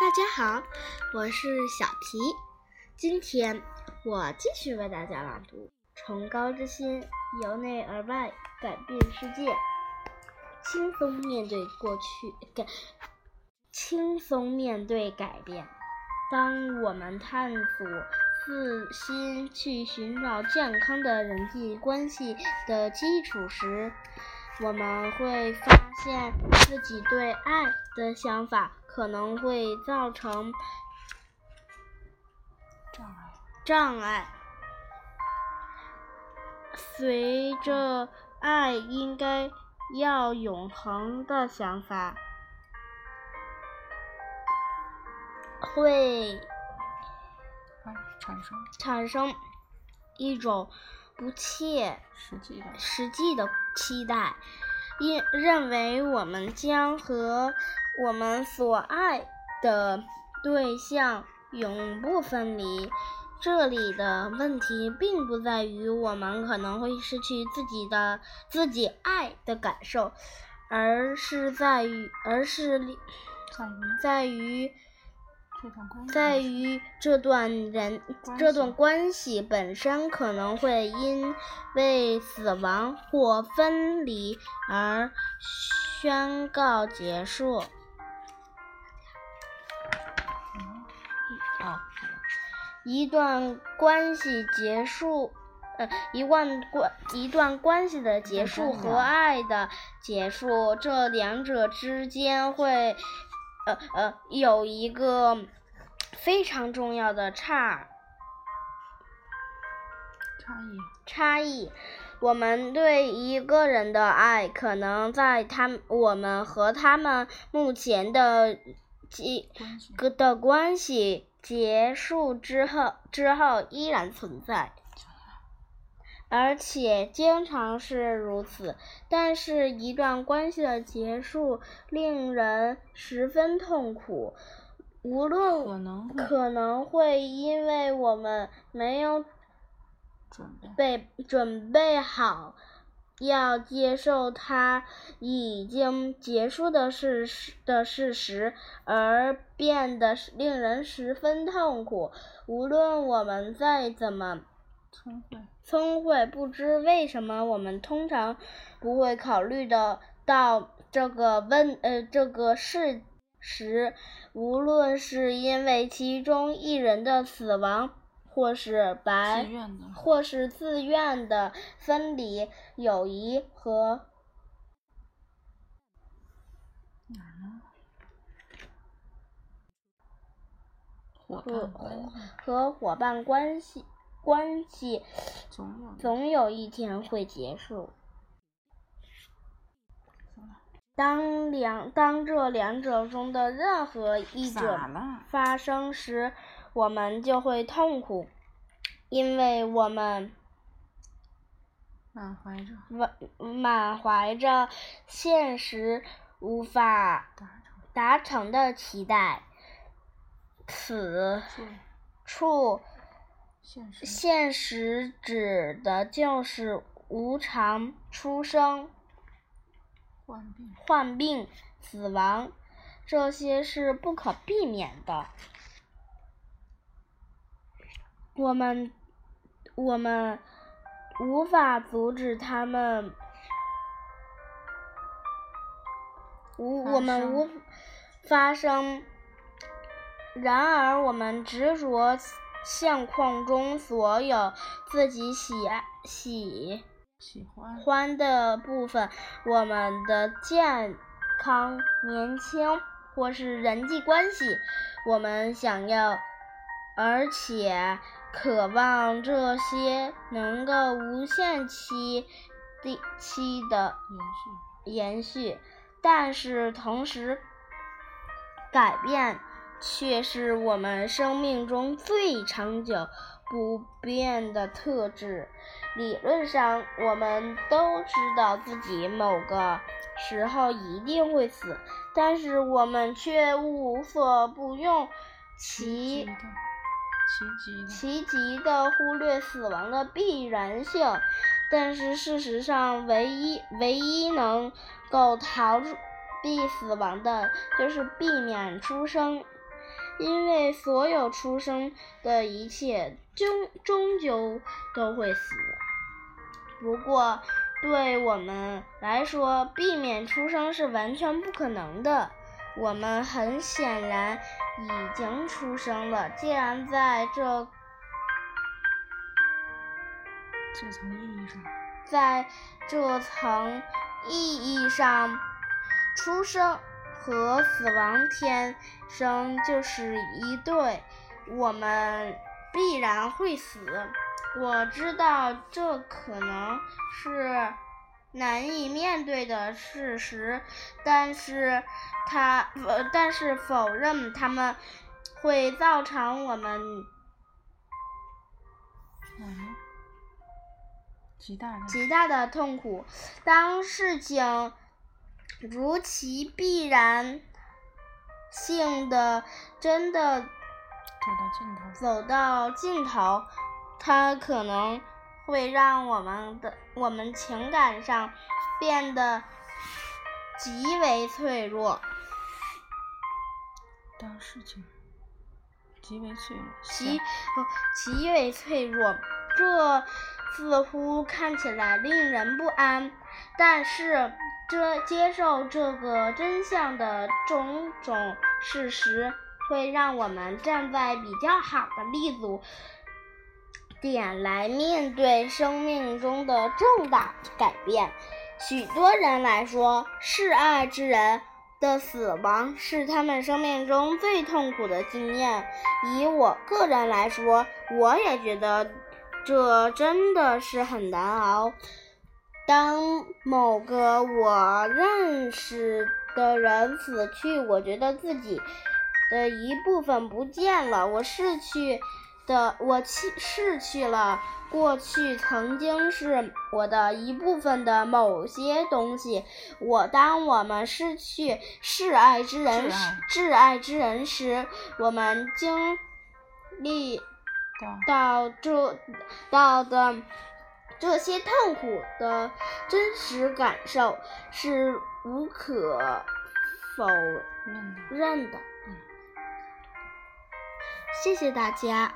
大家好，我是小皮。今天我继续为大家朗读《崇高之心，由内而外改变世界》。轻松面对过去，改轻松面对改变。当我们探索自心去寻找健康的人际关系的基础时，我们会发现自己对爱的想法可能会造成障碍。障碍。随着爱应该要永恒的想法，会哎，产生产生一种不切实际的实际的期待，因认为我们将和我们所爱的对象永不分离。这里的问题并不在于我们可能会失去自己的自己爱的感受，而是在于，而是在于在于。这段人这段关系本身可能会因为死亡或分离而宣告结束。一段关系结束，呃，一段关一段关系的结束和爱的结束，这两者之间会，呃呃，有一个非常重要的差差异差异。我们对一个人的爱，可能在他我们和他们目前的基关系个的关系结束之后之后依然存在，而且经常是如此。但是，一段关系的结束令人十分痛苦，无论可能会可能会因为我们没有准备被准备好要接受它已经结束的事实的事实，而变得令人十分痛苦。无论我们再怎么聪慧聪慧，不知为什么我们通常不会考虑的到这个问呃这个事实，无论是因为其中一人的死亡，或是白或是自愿的分离、友谊和？和和伙伴关系关系，总有一总有一天会结束。当两当这两者中的任何一者？发生时，我们就会痛苦，因为我们满怀着满满怀着现实无法达成的期待。此处现实指的就是无常、出生、患病患病、死亡，这些是不可避免的。我们我们无法阻止他们，无我们无发生。然而，我们执着现况中所有自己喜爱喜喜欢欢的部分，我们的健康、年轻或是人际关系，我们想要，而且渴望这些能够无限期地期的延续延续，但是同时，改变却是我们生命中最长久不变的特质。理论上，我们都知道自己某个时候一定会死，但是我们却无所不用其奇迹的其极的忽略死亡的必然性，但是事实上，唯一唯一能够逃避死亡的，就是避免出生。因为所有出生的一切终终究都会死。不过，对我们来说，避免出生是完全不可能的。我们很显然已经出生了。既然在这这层意义上，在这层意义上，出生和死亡天生就是一对，我们必然会死。我知道这可能是难以面对的事实，但是他呃，但是否认他们会造成我们嗯，极大的极大的痛苦。当事情如其必然性的真的走到尽头，走到尽头，它可能会让我们的我们情感上变得极为脆弱，当事情极为脆弱，极极为脆弱。这似乎看起来令人不安，但是这接受这个真相的种种事实，会让我们站在比较好的立足点来面对生命中的重大改变。许多人来说，示爱之人的死亡是他们生命中最痛苦的经验。以我个人来说，我也觉得这真的是很难熬。当某个我认识的人死去，我觉得自己的一部分不见了，我逝去的，我去逝去了过去曾经是我的一部分的某些东西。我当我们失去挚爱之人挚爱挚爱之人时，我们经历到到这到的这些痛苦的真实感受是无可否认的。认的。嗯谢谢大家。